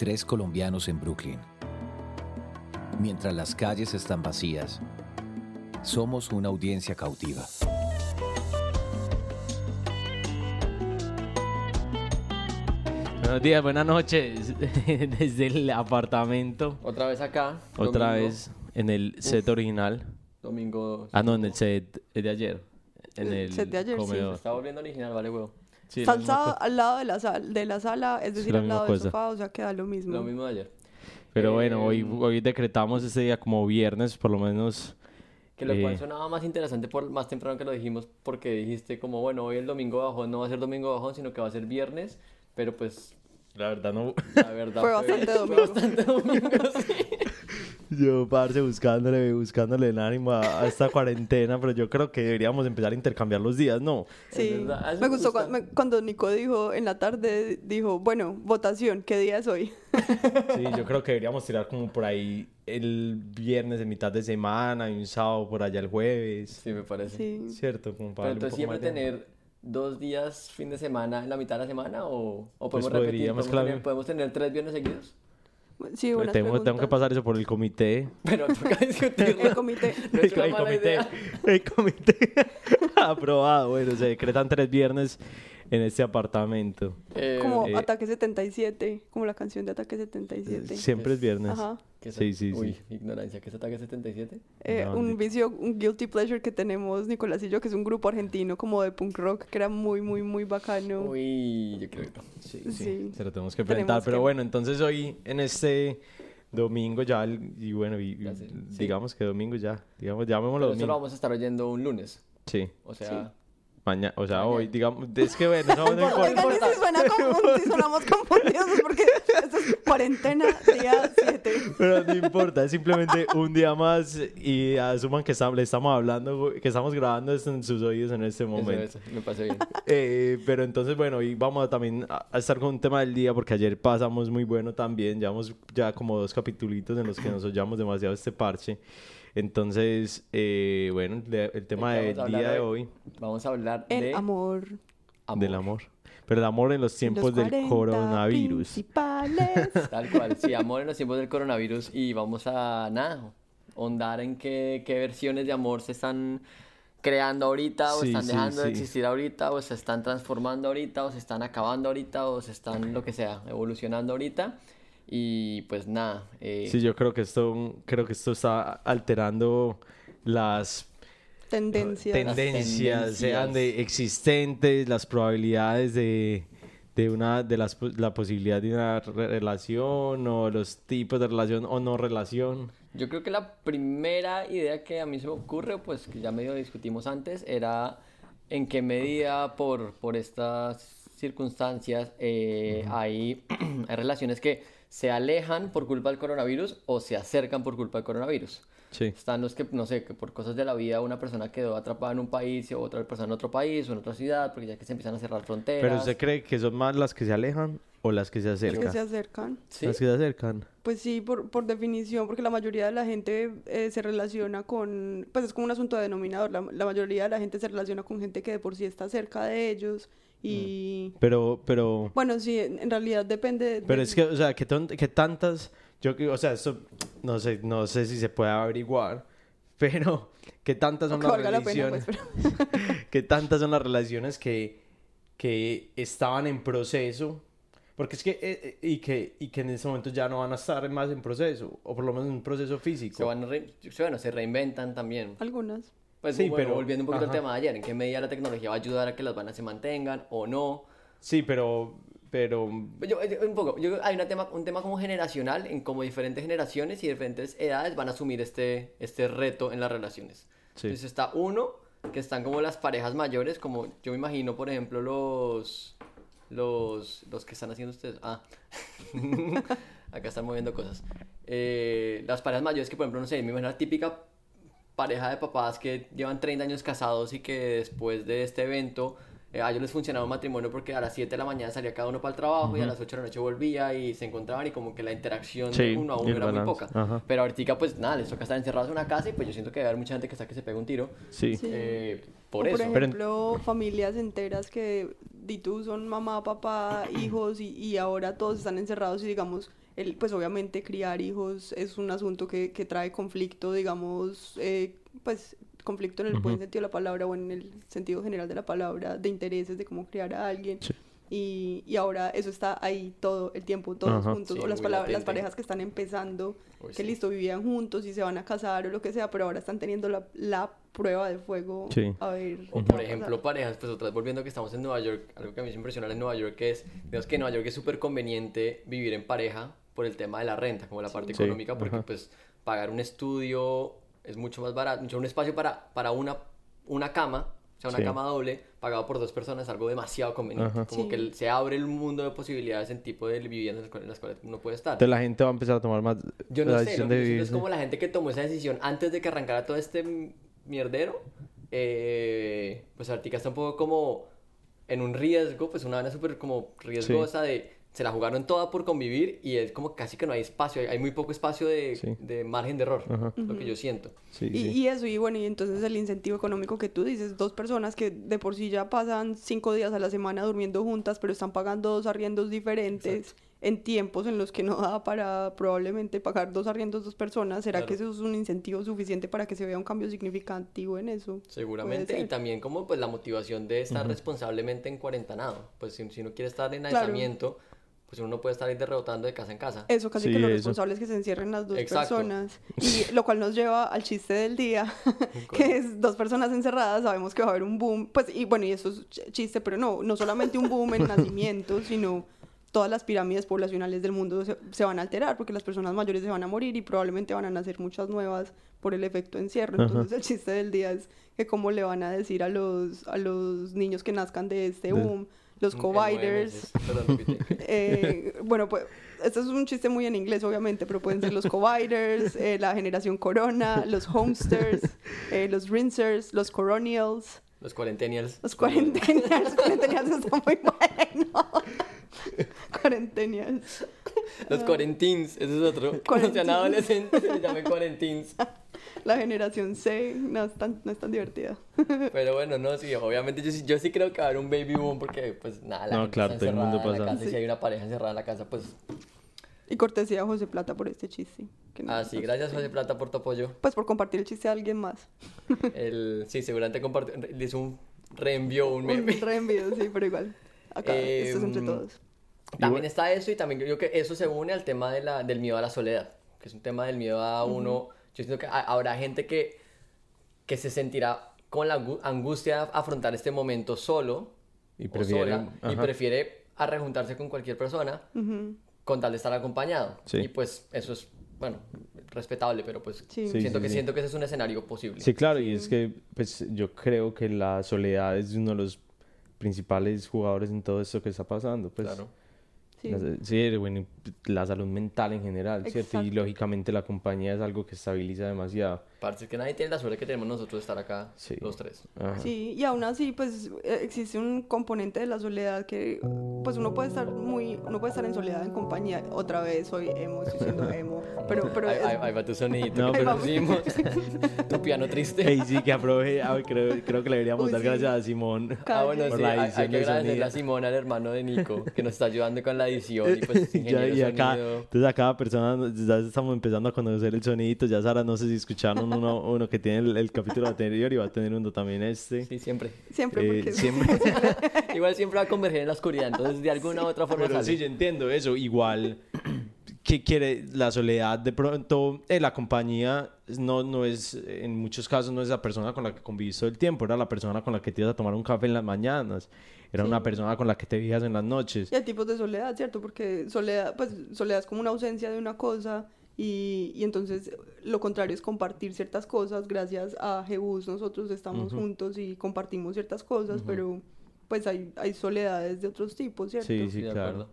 Tres colombianos en Brooklyn. Mientras las calles están vacías, somos una audiencia cautiva. Buenos días, buenas noches. Desde el apartamento. Otra vez acá. Otra domingo, vez en el set original. Domingo. Ah, no, en el set de ayer. En El el set de ayer, sí. Está volviendo original, vale, huevo. Sí, la misma Salsa cosa. al lado de la, sal- de la sala, es decir, la al misma lado del cosa. sofá, o sea, queda lo mismo. Lo mismo de ayer. Pero bueno, hoy, Eh, hoy decretamos este día como viernes, por lo menos. Que lo cual Eh. sonaba más interesante por más temprano que lo dijimos porque dijiste como, bueno, hoy el domingo bajón no va a ser domingo bajón, sino que va a ser viernes. Pero pues, La verdad, no. la verdad Fue bastante domingo. bastante domingo, sí. Yo, parce, buscándole, buscándole el ánimo a, a esta cuarentena, pero yo creo que deberíamos empezar a intercambiar los días, ¿no? Sí, me gustó gusta. cua- me- cuando Nico dijo en la tarde, dijo, bueno, votación, ¿qué día es hoy? Sí, yo creo que deberíamos tirar como por ahí el viernes de mitad de semana y un sábado por allá el jueves. Sí, me parece. Sí. ¿Cierto? Como Pero para un entonces siempre tener dos días fin de semana en la mitad de la semana o, o Pues podemos repetir, podríamos, podemos, claro. tener, podemos tener tres viernes seguidos. Sí, unas tengo, tengo que pasar eso por el comité. Pero toca discutirlo. El comité. No el mala comité, idea. el comité aprobado. Bueno, se decretan tres viernes en este apartamento. Eh, Como eh, Ataque 77, como la canción de Ataque 77. Siempre es viernes. Ajá. ¿Qué es- Sí, sí, sí. Uy, ignorancia, ¿qué es Ataque 77? Eh, un vicio, un guilty pleasure que tenemos Nicolás y yo, que es un grupo argentino como de punk rock, que era muy, muy, muy bacano. Uy, yo quiero irlo. Sí, Sí. sí, se lo tenemos que Tenemos presentar. Pero que- bueno, entonces hoy en este domingo ya, y bueno, y, Ya sí. digamos que domingo ya, digamos, llamémoslo Pero eso lo domingo. vamos a estar oyendo un lunes. Sí, O sea, mañana, o sea, Mañana. hoy, digamos, es que bueno, no, no importa. Oigan, y si, suena si sonamos confundidos es porque esto es cuarentena día 7. Pero no importa, es simplemente un día más y asuman que estamos, le estamos hablando, que estamos grabando esto en sus oídos en este eso, momento. eso, me parece bien. Eh, pero entonces, bueno, hoy vamos a también a, a estar con un tema del día porque ayer pasamos muy bueno también. Llevamos ya como dos capitulitos en los que nos oyamos demasiado este parche. Entonces, eh, bueno, el tema ¿De qué del día de hoy? Vamos a hablar El de amor. del amor. Pero el amor en los tiempos los del 40 coronavirus. Principales. Tal cual, sí, amor en los tiempos del coronavirus y vamos a, nada, ondar en qué, qué versiones de amor se están creando ahorita o Sí, están sí, dejando de sí. existir ahorita o se están transformando ahorita o se están acabando ahorita o se están, lo que sea, evolucionando ahorita. Y pues nada, eh, Sí, yo creo que esto, creo que esto está alterando las Tendencias. tendencias, sean tendencias. de existentes, las probabilidades de, de una, de las, la posibilidad de una re- relación o los tipos de relación o no relación. Yo creo que la primera idea que a mí se me ocurre, pues que ya medio discutimos antes, era en qué medida por, por estas circunstancias eh, hay, hay relaciones que se alejan por culpa del coronavirus o se acercan por culpa del coronavirus. Sí. Están los que, no sé, que por cosas de la vida una persona quedó atrapada en un país y otra persona en otro país o en otra ciudad, porque ya que se empiezan a cerrar fronteras. Pero usted cree que son más las que se alejan o las que se que acercan? se acercan. ¿Sí? Las que se acercan. Pues sí, por, por definición, porque la mayoría de la gente eh, se relaciona con, pues es como un asunto de denominador, la, la mayoría de la gente se relaciona con gente que de por sí está cerca de ellos y... Pero, pero, Bueno, sí, en, realidad depende... pero de- es que, o sea, que, ton- que tantas, yo, que- o sea, esto, no sé, no sé si se puede averiguar, pero que tantas son las valga la pena, relaciones. pues, pero- que tantas son las relaciones que, que estaban en proceso, porque es que, eh, eh, y que, y que en ese momento ya no van a estar más en proceso, o por lo menos en un proceso físico. Se van re- bueno, se reinventan también. Algunas. Pues Sí, bueno, pero- volviendo un poquito ajá. al tema de ayer, ¿en qué medida la tecnología va a ayudar a que las vanas se mantengan o no? Sí, pero, pero, Yo, yo- un poco, yo, hay una tema, un tema como generacional en cómo diferentes generaciones y diferentes edades van a asumir este, este reto en las relaciones. Sí. Entonces está uno, que están como las parejas mayores, como yo me imagino, por ejemplo, los, los, los que están haciendo ustedes. Ah, acá están moviendo cosas. Eh, las parejas mayores que, por ejemplo, no sé, me imagino la típica pareja de papás que llevan 30 años casados y que después de este evento eh, a ellos les funcionaba un matrimonio porque a las 7 de la mañana salía cada uno para el trabajo y a las 8 de la noche volvía y se encontraban y como que la interacción Sí, de uno a uno era muy poca. ajá. Pero ahorita pues nada, les toca estar encerrados en una casa y pues yo siento que va a haber mucha gente que está que se pega un tiro sí. Sí. eh, por O, eso. Por Pero- ejemplo, familias enteras que di tú son mamá, papá, hijos y, y ahora todos están encerrados y digamos el, pues obviamente criar hijos es un asunto que, que trae conflicto, digamos, eh, pues conflicto en el buen sentido de la palabra o en el sentido general de la palabra, de intereses, de cómo criar a alguien. Sí. Y, y ahora eso está ahí todo el tiempo, todos Ajá. juntos. Sí, o las, palabras, las parejas que están empezando, Uy, que sí. listo, vivían juntos y se van a casar o lo que sea, pero ahora están teniendo la, la prueba de fuego. Sí. A ver. O por ejemplo, pasar. parejas, pues otra vez volviendo que estamos en Nueva York, algo que a mí me impresiona en Nueva York es, digamos que en Nueva York es súper conveniente vivir en pareja por el tema de la renta, como la parte económica, porque ajá. pues pagar un estudio es mucho más barato, mucho un espacio para, para una, una cama, o sea, una Sí. cama doble, pagado por dos personas, algo demasiado conveniente. Ajá. Como Sí. que se abre el mundo de posibilidades en tipo de viviendas en las cuales- en las cuales uno puede estar. Entonces la gente va a empezar a tomar más Yo no la sé, decisión lo que vivir. es como la gente que tomó esa decisión antes de que arrancara todo este mierdero, eh, pues ahorita está un poco como en un riesgo, pues una vaina súper como riesgosa de se la jugaron toda por convivir y es como casi que no hay espacio, hay, hay muy poco espacio de, Sí. de margen de error, Ajá. lo que yo siento. Sí, Y, sí. y eso, y bueno, y entonces el incentivo económico que tú dices, dos personas que de por sí ya pasan cinco días a la semana durmiendo juntas, pero están pagando dos arriendos diferentes en tiempos en los que no da para probablemente pagar dos arriendos dos personas, ¿será Claro. que eso es un incentivo suficiente para que se vea un cambio significativo en eso? Seguramente, y también como pues la motivación de estar responsablemente en cuarentanado, pues si, si uno quiere estar en Claro. Pues uno no puede estar ahí derrotando de casa en casa. Eso, casi Sí, que lo responsable es que se encierren las dos Exacto. personas. Y lo cual nos lleva al chiste del día, que es dos personas encerradas, sabemos que va a haber un boom, pues, y bueno, y eso es ch- chiste, pero no, no solamente un boom en nacimientos, sino todas las pirámides poblacionales del mundo se, se van a alterar, porque las personas mayores se van a morir y probablemente van a nacer muchas nuevas por el efecto encierro. Ajá. Entonces el chiste del día es que cómo le van a decir a los, a los niños que nazcan de este De- boom, los co-biders, meses. Perdón, repite. eh, bueno, pues este es un chiste muy en inglés, obviamente, pero pueden ser los co-biders, eh, la generación corona, los homesters, eh, los rinsers, los coronials, Los cuarentenials. los cuarentenials. cuarentenials está muy bueno. cuarentenials. Los cuarentins, ese es otro. Cuarentins. adolescentes se llaman cuarentins. La generación C no es tan, no es tan divertida. Pero bueno, no, sí, obviamente yo sí, yo sí creo que va a haber un baby boom porque pues nada, la No, gente claro, está todo el mundo encerrada en la pasa. casa y si hay una pareja encerrada en la casa, pues... Y cortesía a José Plata por este chiste. que no- Ah, sí, gracias José Plata por tu apoyo. Pues por compartir el chiste a alguien más. El, sí, seguramente compartió, le hizo un reenvió un Un meme. reenvío, sí, pero igual. Acá, esto es entre todos. También está eso y también creo que eso se une al tema de la, del miedo a la soledad, que es un tema del miedo a uno. Yo siento que ha- habrá gente que, que se sentirá con la angu- angustia de afrontar este momento solo Y prefiere- sola, y prefiere a rejuntarse con cualquier persona con tal de estar acompañado. Sí. Y pues eso es, bueno, respetable, pero pues Sí. Siento, sí, que, sí. siento que ese es un escenario posible. Sí, claro, y es que pues yo creo que la soledad es uno de los principales jugadores en todo esto que está pasando. Pues, Claro. Sí. la- sí, bueno, la salud mental en general, ¿cierto? Y lógicamente la compañía es algo que estabiliza demasiado. Parce, que nadie tiene la suerte que tenemos nosotros de estar acá, Sí. los tres. Ajá. Sí, y aún así, pues eh, existe un componente de la soledad que, pues uno puede estar muy, uno puede estar en soledad en compañía. Otra vez soy emo, estoy siendo emo, pero, pero ahí, es- ahí- ahí va tu sonidito No, pero- pusimos. tu piano triste. Ey, sí, que aproveche, ah, creo, creo que le deberíamos Uy, dar sí. gracias a Simón. Ah, bueno, por sí, la hay, hay edición que de agradecerle sonido. a Simón, al hermano de Nico, que nos está ayudando con la edición y pues Ya, y acá, sonido. entonces a cada persona ya estamos empezando a conocer el sonidito. Ya Sara, no sé si escucharon uno, uno que tiene el, el capítulo anterior y va a tener uno también este. Sí, siempre. siempre Eh, porque siempre. Igual siempre va a converger en la oscuridad, entonces de alguna u otra forma Pero sale. sí, yo entiendo eso. Igual, ¿qué quiere la soledad? De pronto, eh, la compañía no, no es, en muchos casos, no es la persona con la que convivís todo el tiempo. Era la persona con la que te ibas a tomar un café en las mañanas. Era una persona con la que te veías en las noches. y hay tipos de soledad, ¿cierto? Porque soledad, pues soledad es como una ausencia de una cosa y, y entonces lo contrario es compartir ciertas cosas. Gracias a Jebus nosotros estamos juntos y compartimos ciertas cosas, pero pues hay, hay soledades de otros tipos, ¿cierto? Sí, Sí, sí, de claro. acuerdo.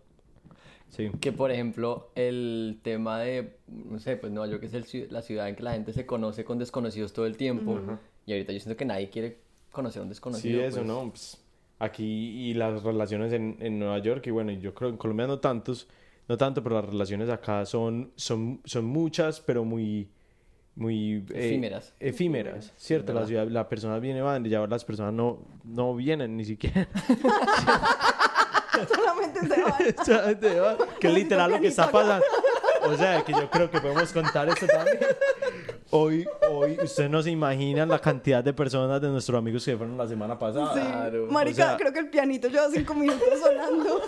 Sí. Que por ejemplo, el tema de, no sé, pues Nueva York es el la ciudad en que la gente se conoce con desconocidos todo el tiempo. Y ahorita yo siento que nadie quiere conocer a un Sí, desconocido. eso, pues. ¿no? Pues, aquí y las relaciones en, en Nueva York, y bueno, y yo creo en Colombia no tantos, no tanto, pero las relaciones acá son, son, son muchas, pero muy, muy... eh, Efímeras. efímeras, ¿cierto? La, ciudad, la persona viene, van, y ya las personas no, no vienen ni siquiera. Solamente se van. que es literal lo que está pasando. o sea, que yo creo que podemos contar esto también. Hoy, hoy, ustedes no se imaginan la cantidad de personas de nuestros amigos que fueron la semana pasada. Sí. Claro. Marica, O sea- creo que el pianito lleva cinco minutos sonando.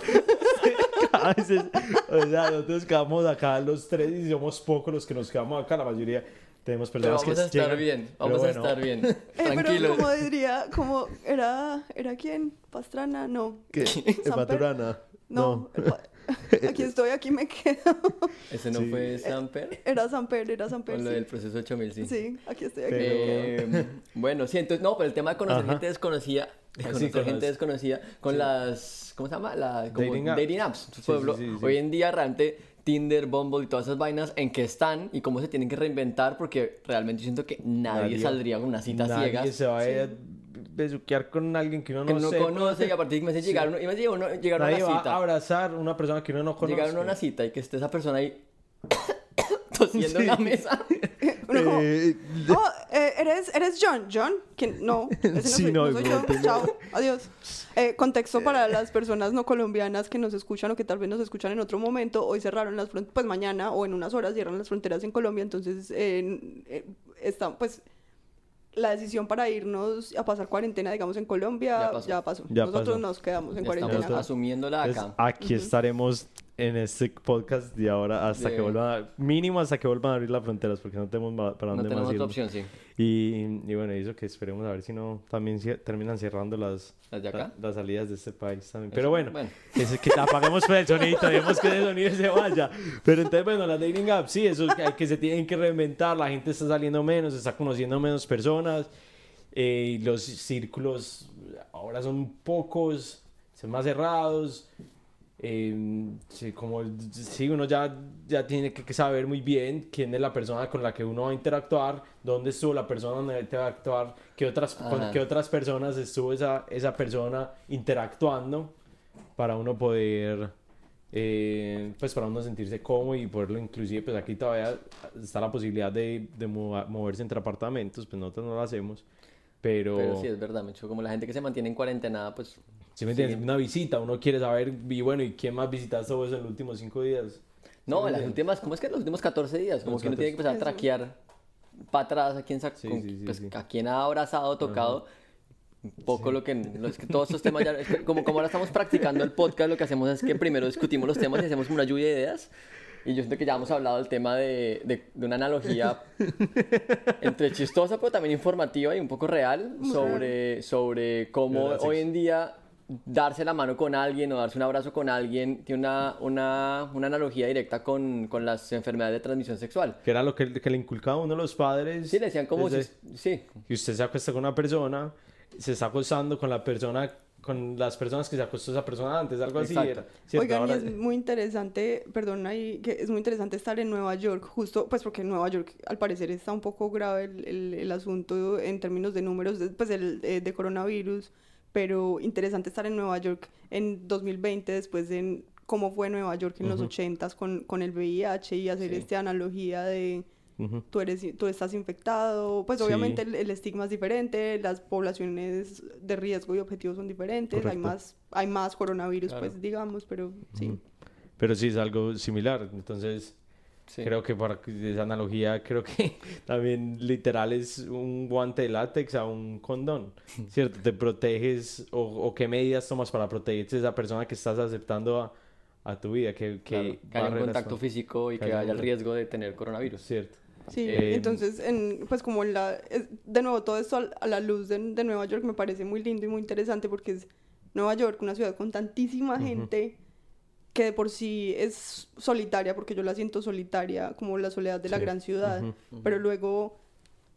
A veces, o sea, nosotros quedamos acá los tres y somos pocos los que nos quedamos acá, la mayoría tenemos Pero personas vamos que a estar llegan, bien, pero vamos bueno, a estar bien. Eh, pero Tranquilos. como diría, como era, ¿era quién? ¿Pastrana? No. ¿Qué? Samper? ¿Maturana? No. Aquí estoy, aquí me quedo. Ese no Sí. fue Samper. Era Samper, era Samper. Con lo sí. del proceso 8000, sí. Sí, aquí estoy, aquí Pero- me quedo. Eh, bueno, sí, entonces, no, pero el tema de conocer Ajá. gente desconocida, de Sí, conocer con gente las- desconocida con las, ¿cómo se llama? La, como Dating dating, apps. pueblo. sí, sí, sí. Hoy en día realmente Tinder, Bumble y todas esas vainas, ¿en qué están y cómo se tienen que reinventar? Porque realmente yo siento que nadie, Nadie- saldría con una cita Nadie ciegas. se va a besuquear con alguien que uno Que no, uno sepa. conoce y a partir de que me llegar, uno, imagínate uno, llegar a una va cita. a abrazar una persona que uno no conoce. llegar a una cita y que esté esa persona ahí tosiendo en la mesa. Uno como, Eh, oh, eh, ¿eres, ¿eres John? ¿John? ¿Quién? No, ese no Sí, soy, no, no soy es yo. Chao, adiós. Eh, contexto para las personas no colombianas que nos escuchan o que tal vez nos escuchan en otro momento. Hoy cerraron las fronteras, pues mañana o en unas horas cierran las fronteras en Colombia. Entonces, eh, eh, está, pues, la decisión para irnos a pasar cuarentena, digamos, en Colombia Ya pasó. Ya Nosotros pasó. nos quedamos en Ya estamos cuarentena. asumiéndola Entonces, acá. aquí estaremos en este podcast de ahora hasta De- que vuelvan, a- mínimo hasta que vuelvan a abrir las fronteras, porque no tenemos para No dónde tenemos más otra opción, sí. Y, y bueno, eso que esperemos a ver si no también terminan cerrando las, ¿Las de acá? la- las salidas de este país también. Eso, Pero bueno, bueno. Se- que apaguemos el sonido, tenemos que el sonido se vaya. Pero entonces, bueno, las dating apps, sí, eso es que, hay- que se tienen que reinventar, la gente está saliendo menos, está conociendo menos personas, eh, los círculos ahora son pocos, son más cerrados. Eh, sí, como sí, uno ya, ya tiene que, que saber muy bien quién es la persona con la que uno va a interactuar, dónde estuvo la persona donde te va a actuar, qué otras, con qué otras personas estuvo esa, esa persona interactuando para uno poder eh, pues para uno sentirse cómodo y poderlo inclusive pues aquí todavía está la posibilidad de, de mova- moverse entre apartamentos pues nosotros no lo hacemos pero, Pero sí, es verdad, Mecho. Como la gente que se mantiene en cuarentena, pues. Si me entiendes una visita uno quiere saber y bueno y quién más visitaste vos en los últimos cinco días No, ¿Sí me las últimas, ¿cómo es que los últimos 14 días? Como Los que uno tiene que empezar a 14. traquear para atrás a quién, Sí, con- sí, sí, pues, sí. a quién ha abrazado, tocado. Un poco lo que, lo- es que todos estos temas ya, es que como, como ahora estamos practicando el podcast, lo que hacemos es que primero discutimos los temas y hacemos como una lluvia de ideas. Y yo siento que ya hemos hablado del tema de, de, de una analogía entre chistosa, pero también informativa y un poco real sobre, sobre cómo hoy en día darse la mano con alguien o darse un abrazo con alguien tiene una, una, una analogía directa con, con las enfermedades de transmisión sexual. que era lo que, que le inculcaba a uno los padres Sí, le decían como desde- si- sí, que usted se acuesta con una persona se está acostando con la persona con las personas que se acostó esa persona antes algo así Exacto. era, ¿cierto? Oigan, y Ahora- es muy interesante, perdón ahí, que es muy interesante estar en Nueva York, justo, pues porque en Nueva York al parecer está un poco grave el, el- el asunto en términos de números, de- pues el, eh, de coronavirus, pero interesante estar en Nueva York en 2020, después de cómo fue Nueva York en los 80s con, con el VIH y hacer Sí. esta analogía de Ujú. tú, eres, tú estás infectado, pues Sí. obviamente el, el estigma es diferente, las poblaciones de riesgo y objetivos son diferentes, hay más, hay más coronavirus, Claro. pues digamos, pero sí. pero sí es algo similar entonces sí. Creo que para que- esa analogía, creo que también literal es un guante de látex a un condón, ¿cierto? Te proteges o, o qué medidas tomas para protegerte de esa persona que estás aceptando a, a tu vida, que, Claro, que que haya un contacto con- físico y que que haya el riesgo de tener coronavirus. ¿cierto? Sí, Eh, entonces, en, pues como la, es- de nuevo, todo esto a, la luz de, de Nueva York me parece muy lindo y muy interesante porque es Nueva York, una ciudad con tantísima gente que de por sí es solitaria, porque yo la siento solitaria, como la soledad de la gran ciudad, pero luego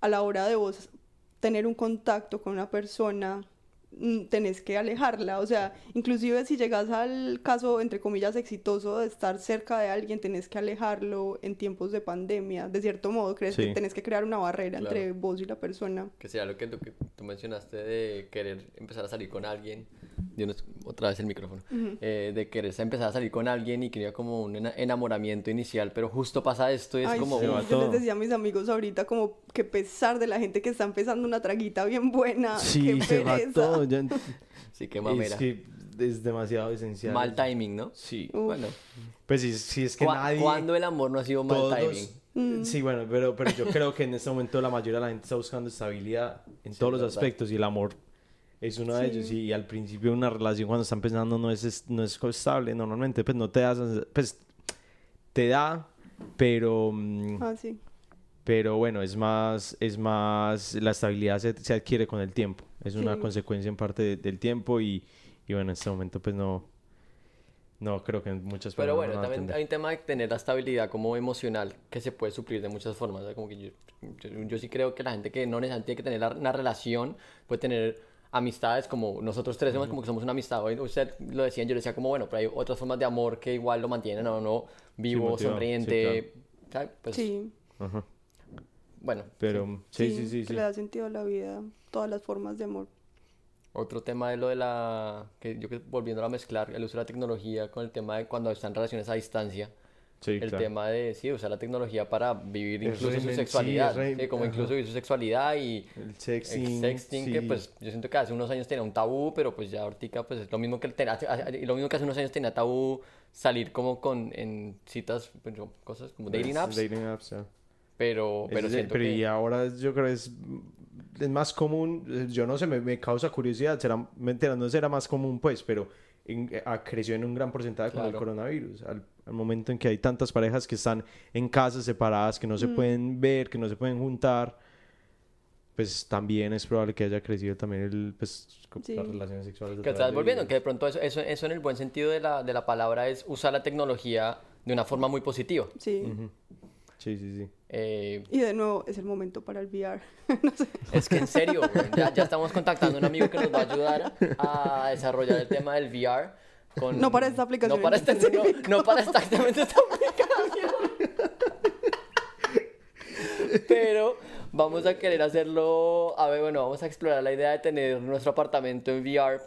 a la hora de vos tener un contacto con una persona, tenés que alejarla, o sea, inclusive si llegas al caso, entre comillas, exitoso de estar cerca de alguien, tenés que alejarlo en tiempos de pandemia, de cierto modo, crees Sí. que tenés que crear una barrera Claro. entre vos y la persona. Que sea lo que, lo que tú mencionaste de querer empezar a salir con alguien. Dios, otra vez el micrófono. Eh, de querer empezar a salir con alguien y quería como un ena- enamoramiento inicial, pero justo pasa esto y es Ay, como... sí, va "Uf, yo les todo". decía a mis amigos ahorita como que pesar de la gente que está empezando una traguita bien buena, Sí, qué se va pereza. Ya- Sí, qué es mamera. que es demasiado esencial. Mal timing, ¿no? Sí. Bueno, Pues sí, sí es que ¿cu- nadie... ¿cuándo el amor no ha sido mal todos- timing? Mm. Sí, bueno, pero, pero yo creo que en este momento la mayoría de la gente está buscando estabilidad en Sí, todos los verdad. aspectos y el amor es uno de Sí. ellos. Y al principio una relación cuando está empezando no es, es- no es estable, normalmente pues no te da, pues te da, pero, mm, Ah, sí. pero bueno, es más, es más, la estabilidad se, se adquiere con el tiempo. Es una Sí. consecuencia en parte de- del tiempo y, y bueno, en este momento pues no, no creo que muchas personas Pero bueno, a también hay un tema de tener la estabilidad como emocional que se puede suplir de muchas formas. o sea, Como que yo, yo, yo sí creo que la gente que no necesariamente tiene que tener la- una relación puede tener amistades como nosotros tres somos como que somos una amistad. Hoy usted lo decía, yo le decía como bueno, pero hay otras formas de amor que igual lo mantienen a uno vivo, motivado, sí, sonriente. ¿sabe? Pues, Sí. Ajá. Bueno, Pero sí, sí, sí. que sí. le da sentido a la vida, todas las formas de amor. Otro tema de lo de la. que yo que volviendo a mezclar el uso de la tecnología con el tema de cuando están relaciones a distancia. Sí, el claro. tema de sí, usar la tecnología para vivir Es incluso su sí, sexualidad. es re- sí, como ajá. incluso vivir su sexualidad y. El El sexting. sexting, que sí. pues yo siento que hace unos años tenía un tabú, pero pues ya ahorita pues es lo mismo que, el te- hace- hace- y lo mismo que hace unos años tenía tabú salir como con en citas, pues, cosas como dating Es apps, Dating apps, ya. Pero, pero siento pero que... y ahora es- yo creo que es, es más común, eh, yo no sé, me, me causa curiosidad, será, mentira, no será más común pues, pero en- eh, ah, creció en un gran porcentaje con el Claro. coronavirus. Al, al momento en que hay tantas parejas que están en casas separadas, que no se pueden ver, que no se pueden juntar, pues también es probable que haya crecido también el, pues, Sí. las relaciones sexuales. a Que estás volviendo, que de pronto eso, eso, eso en el buen sentido de la, de la palabra es usar la tecnología de una forma muy positiva. Sí. Ujú. Sí, sí, sí. Eh, Y de nuevo, es el momento para el VR. no sé. es que en serio, ya, ya estamos contactando a un amigo que nos va a ayudar a desarrollar el tema del VR. Con... No para esta aplicación No para, esta, no para exactamente esta aplicación. Pero vamos a querer hacerlo. A ver, bueno, vamos a explorar la idea de tener nuestro apartamento en VR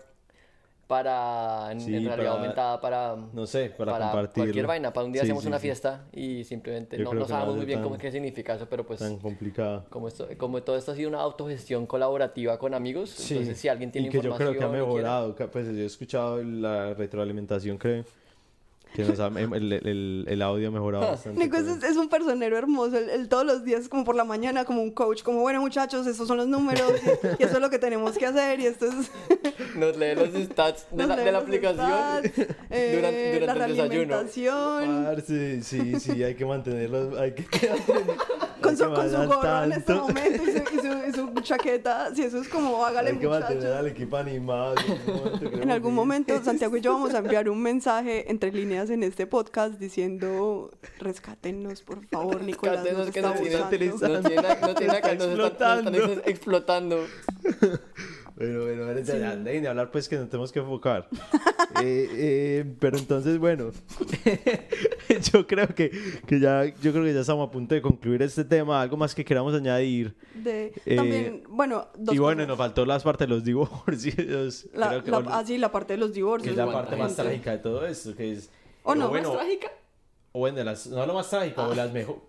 para. En, Sí, en realidad para- aumentada para. No sé, para, para compartirlo. cualquier vaina. Para un día Sí, hacemos sí, una fiesta y simplemente no, no sabemos muy bien cómo, qué significa eso, pero pues. Tan complicado. Como, esto, como todo esto ha sido una autogestión colaborativa con amigos, Sí, entonces si alguien tiene y que yo creo que ha información mejorado. Pues yo he escuchado la retroalimentación, creo nos ha- el, el- el audio ha mejorado bastante. Nico es, es un personero hermoso. Él, todos los días, como por la mañana, como un coach, como bueno, muchachos, estos son los números y, y eso es lo que tenemos que hacer. Y esto es. Nos lee los stats de la, de aplicación stats, eh, durante, la el desayuno. Parce, sí, sí, hay que mantenerlo, hay que Con su, que con su gorro en este tanto. momento y su, y su, y su chaqueta. Si eso es como, hágale, Hay que mantener muchachos. al equipo animado. En algún momento, momento, Santiago y yo vamos a enviar un mensaje entre líneas en este podcast diciendo: rescátenos, por favor, Nicolás. Rescátenos nos que está nos tienen, buscando". nos tienen, nos tienen acá, nos están, nos están ex- explotando. Bueno, bueno, bueno, ya, ya, dejen de hablar pues que nos tenemos que enfocar. Eh, eh, pero entonces, bueno, yo creo que, que ya, yo creo que ya estamos a punto de concluir este tema. Algo más que queramos añadir. De, Eh, también, bueno, dos y bueno, cosas. nos faltó las partes de los divorcios. La, Creo que la- vol- ah, sí, la parte de los que divorcios. es la ¿cuánta parte más gente? trágica de todo esto, que es... ¿O no? bueno, ¿Más trágica? o bueno, las, no lo más trágico, o las mejor...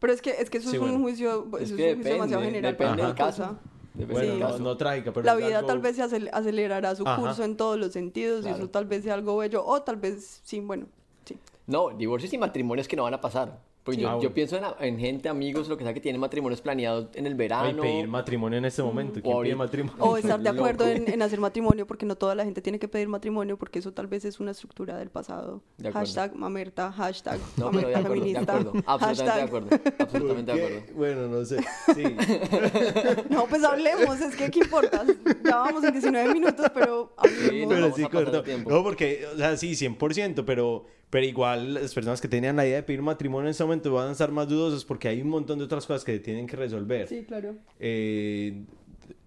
Pero es que, es que eso Sí, es bueno. un juicio, Es eso que es un juicio demasiado general. depende del caso. cosa. Bueno, no, trágica, pero La vida algo- tal vez se acel- acelerará su Ajá. curso en todos los sentidos y eso tal vez sea algo bello o tal vez, sí, bueno, sí. No, divorcios y matrimonios que no van a pasar. Pues Sí. yo, Ah, yo pienso en, en gente, amigos, lo que sea, que tienen matrimonios planeados en el verano. pedir matrimonio en este momento. ¿Quién pide matrimonio? O estar de acuerdo en, en hacer matrimonio porque no toda la gente tiene que pedir matrimonio porque eso tal vez es una estructura del pasado. De. Hashtag mamerta, hashtag No, pero de mamerta acuerdo, de feminista. acuerdo. Absolutamente de acuerdo. Absolutamente de acuerdo. Bueno, no sé. Sí. No, pues hablemos, es que ¿qué importa? Ya vamos en 19 minutos, pero hablemos. Sí, no, pero sí, corto. tiempo. No, porque, o sea, sí, 100%, pero, pero igual las personas que tenían la idea de pedir matrimonio en este momento van a estar más dudosos porque hay un montón de otras cosas que tienen que resolver. Sí, claro. Eh,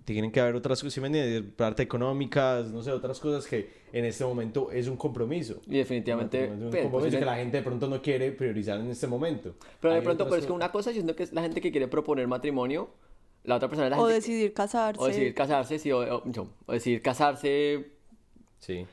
tienen que haber otras cosas, ¿sí me parte económicas, no sé, otras cosas que en este momento es un compromiso. Y definitivamente. Es un pues, compromiso pues, que la gente de pronto no quiere priorizar en este momento. Pero de Hay pronto, pero es que una cosa, yo siento que es la gente que quiere proponer matrimonio, la otra persona es la O gente. decidir casarse. o decidir casarse, sí, o, o- no, o decidir casarse. Sí.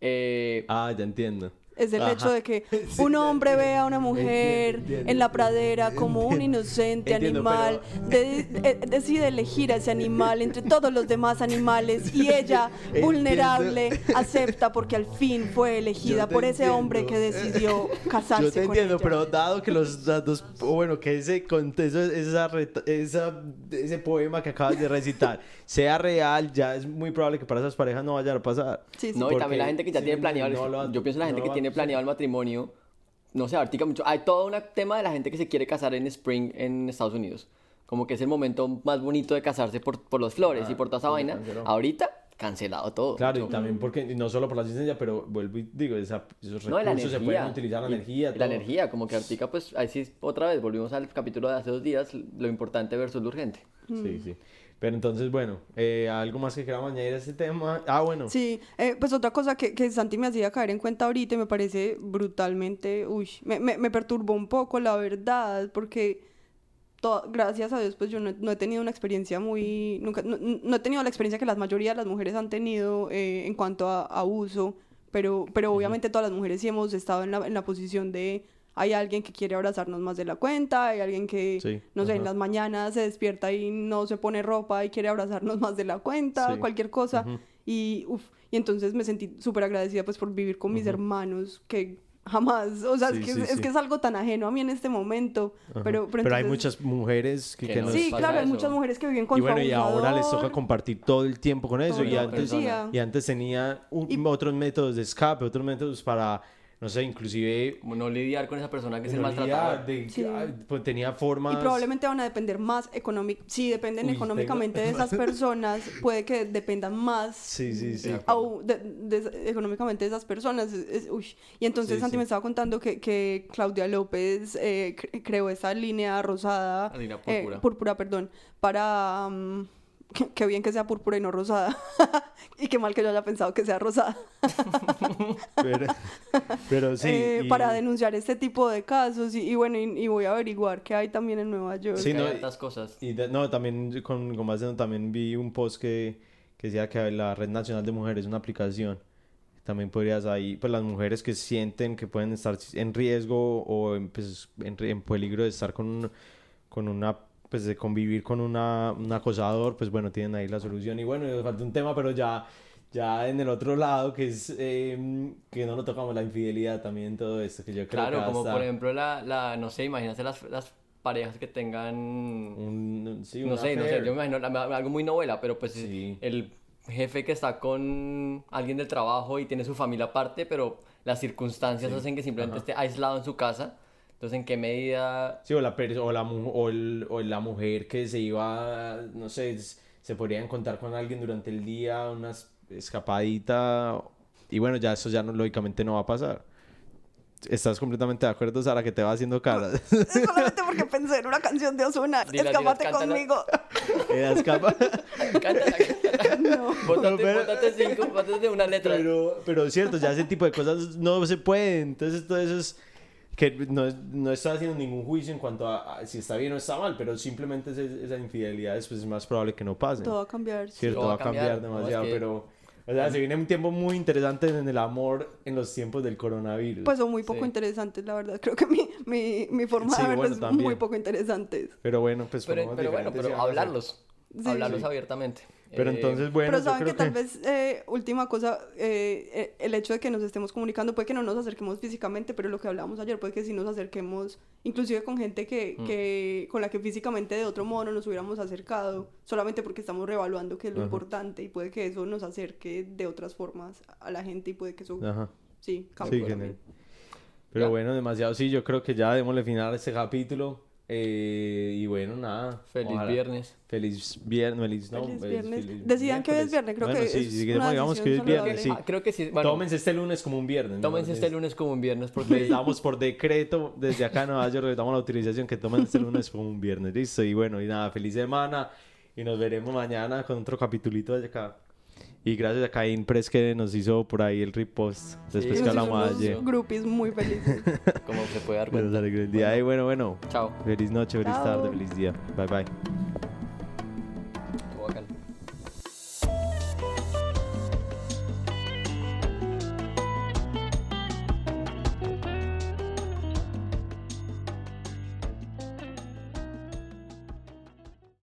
eh, Ah, ya entiendo. Es el Ajá. hecho de que un hombre vea a una mujer Entiendo, entiendo, en la pradera como un inocente Entiendo, animal, de- eh, decide elegir a ese animal entre todos los demás animales y ella, Entiendo. vulnerable, acepta porque al fin fue elegida por ese entiendo. hombre que decidió casarse Yo te con entiendo, ella. pero dado que los datos, bueno, que ese contexto, esa, esa, ese poema que acabas de recitar sea real, ya es muy probable que para esas parejas no vaya a pasar. Sí, sí. No, y también la gente que ya sí, tiene planeado, no yo pienso en la no gente lo que a tiene planeado el matrimonio, no sé, ahorita mucho, hay todo un tema de la gente que se quiere casar en Spring en Estados Unidos, como que es el momento más bonito de casarse por, por las flores y por toda esa vaina, canceló. ahorita cancelado todo. Claro, y Mucho. también porque, y no solo por la asistencia, pero vuelvo y digo, esa- esos No, y la recursos energía. se pueden utilizar, la Y- energía, y la todo. energía, como que ahorita, pues, ahí sí, otra vez, volvimos al capítulo de hace dos días, lo importante versus lo urgente. Sí, sí. Pero entonces, bueno, eh, algo más que queramos añadir a este tema. Ah, bueno. Sí, eh, pues otra cosa que, que Santi me hacía caer en cuenta ahorita y me parece brutalmente, uy, me, me, me perturbó un poco, la verdad, porque gracias a Dios, pues yo no, no he tenido una experiencia muy, nunca, no, no he tenido la experiencia que la mayoría de las mujeres han tenido eh, en cuanto a abuso, pero, pero obviamente todas las mujeres sí hemos estado en la, en la posición de, hay alguien que quiere abrazarnos más de la cuenta, hay alguien que, Sí, no sé, en las mañanas se despierta y no se pone ropa y quiere abrazarnos más de la cuenta, Sí. cualquier cosa. Y, uf, y entonces me sentí súper agradecida pues por vivir con mis hermanos que jamás, o sea, Sí, es, que, sí, es sí. que es algo tan ajeno a mí en este momento, Ajá. pero, pero, Pero hay entonces- muchas mujeres que, Que no nos- Sí, pasa claro, hay eso. muchas mujeres que viven con Y bueno, y ahora les toca compartir todo el tiempo con eso. Todo Y antes, y antes tenía un- Y- otros métodos de escape, otros métodos para, no sé, inclusive... Como no lidiar con esa persona que maltratador. de- Sí. ah, pues tenía formas... Y probablemente van a depender más económicamente, si dependen Uy, económicamente tengo- de esas personas, puede que dependan más Sí, sí, sí. de- de- económicamente de esas personas. es- es- uy. Y entonces Sí, Santi sí. me estaba contando que, que Claudia López eh, cre- creó esa línea rosada, La línea eh, púrpura. púrpura, perdón, para... mm, qué- bien que sea púrpura y no rosada. y qué mal que yo haya pensado que sea rosada. Pero, pero sí. Eh, y- Para denunciar este tipo de casos. Y, y bueno, y, y voy a averiguar qué hay también en Nueva York. Sí, no, hay hartas cosas. Y de- no, también con, con base en- también vi un post que, que decía que la Red Nacional de Mujeres, una aplicación, también podrías ahí, pues las mujeres que sienten que pueden estar en riesgo o en, pues, en, en peligro de estar con, con una, pues de convivir con una, un acosador, pues bueno, tienen ahí la solución. Y bueno, nos falta un tema, pero ya, ya en el otro lado, que es eh, que no lo tocamos, la infidelidad también, todo esto, que yo creo Claro, que como hasta por ejemplo la, la no sé, imagínate las, las parejas que tengan un, sí, no sé, no sé, yo me imagino la- algo muy novela, pero pues Sí. el jefe que está con alguien del trabajo y tiene su familia aparte, pero las circunstancias hacen que simplemente esté aislado en su casa. Entonces, ¿en qué medida Sí, o la, o la, mu- o, el- o la mujer que se iba, no sé, se podría encontrar con alguien durante el día, una es- escapadita. Y bueno, ya eso ya no, lógicamente no va a pasar. ¿Estás completamente de acuerdo, Sara, que te va haciendo caras? Es solamente porque pensé en una canción de dilas, Escápate cántala. conmigo. Ella escapa. Cántala, cántala. No. Bótate, Pero- bótate cinco, bótate una letra. Pero, pero es cierto, ya ese tipo de cosas no se pueden. Entonces, todo eso es que no, es- no está haciendo ningún juicio en cuanto a, a si está bien o está mal, pero simplemente es- esa infidelidad después es más probable que no pase. Todo va a cambiar. sí. Cierto, Todo va a cambiar, No, es demasiado, que- pero... O sea, se viene un tiempo muy interesante en el amor en los tiempos del coronavirus. Pues son muy poco Sí. interesantes, la verdad. Creo que mi, mi, mi forma Sí, de verlo bueno, es muy poco interesantes. pero bueno, pues Pero, pero bueno, pero hablarlos. Sí. hablarlos Sí. abiertamente. Pero Eh, entonces, bueno, Pero yo saben que creo tal vez, eh, última cosa, eh, eh, el hecho de que nos estemos comunicando, puede que no nos acerquemos físicamente, pero lo que hablábamos ayer, puede que sí nos acerquemos, inclusive con gente que, Mm. que con la que físicamente de otro modo no nos hubiéramos acercado, solamente porque estamos reevaluando qué es lo Ajá. importante y puede que eso nos acerque de otras formas a la gente y puede que eso, Ajá. sí, Sí, cambie también. Pero Ya. bueno, demasiado. Sí, yo creo que ya démosle final a este capítulo. Eh, y bueno, nada. Feliz ojalá- viernes. Feliz viernes. Feliz, no, Feliz pues, viernes. feliz Decidan que hoy es viernes, creo Bueno, que sí, es queremos, digamos que hoy es viernes. Sí. Ah, creo que sí. Bueno, Tómense este lunes como un viernes. ¿no? tómense este Es- lunes como un viernes porque Les damos por decreto desde acá en Nueva York, les damos la autorización que tomen este lunes como un viernes. Listo. Y bueno, y nada, feliz semana. Y nos veremos mañana con otro capitulito de acá. Y gracias a Caín Press que nos hizo por ahí el repost. Después Sí, que Nos hizo hablamos ayer. groupies muy felices. como se puede dar Nos cuenta. alegró el día. Y bueno, bueno. Chao. Feliz noche, feliz Chao. tarde, feliz día. Bye bye.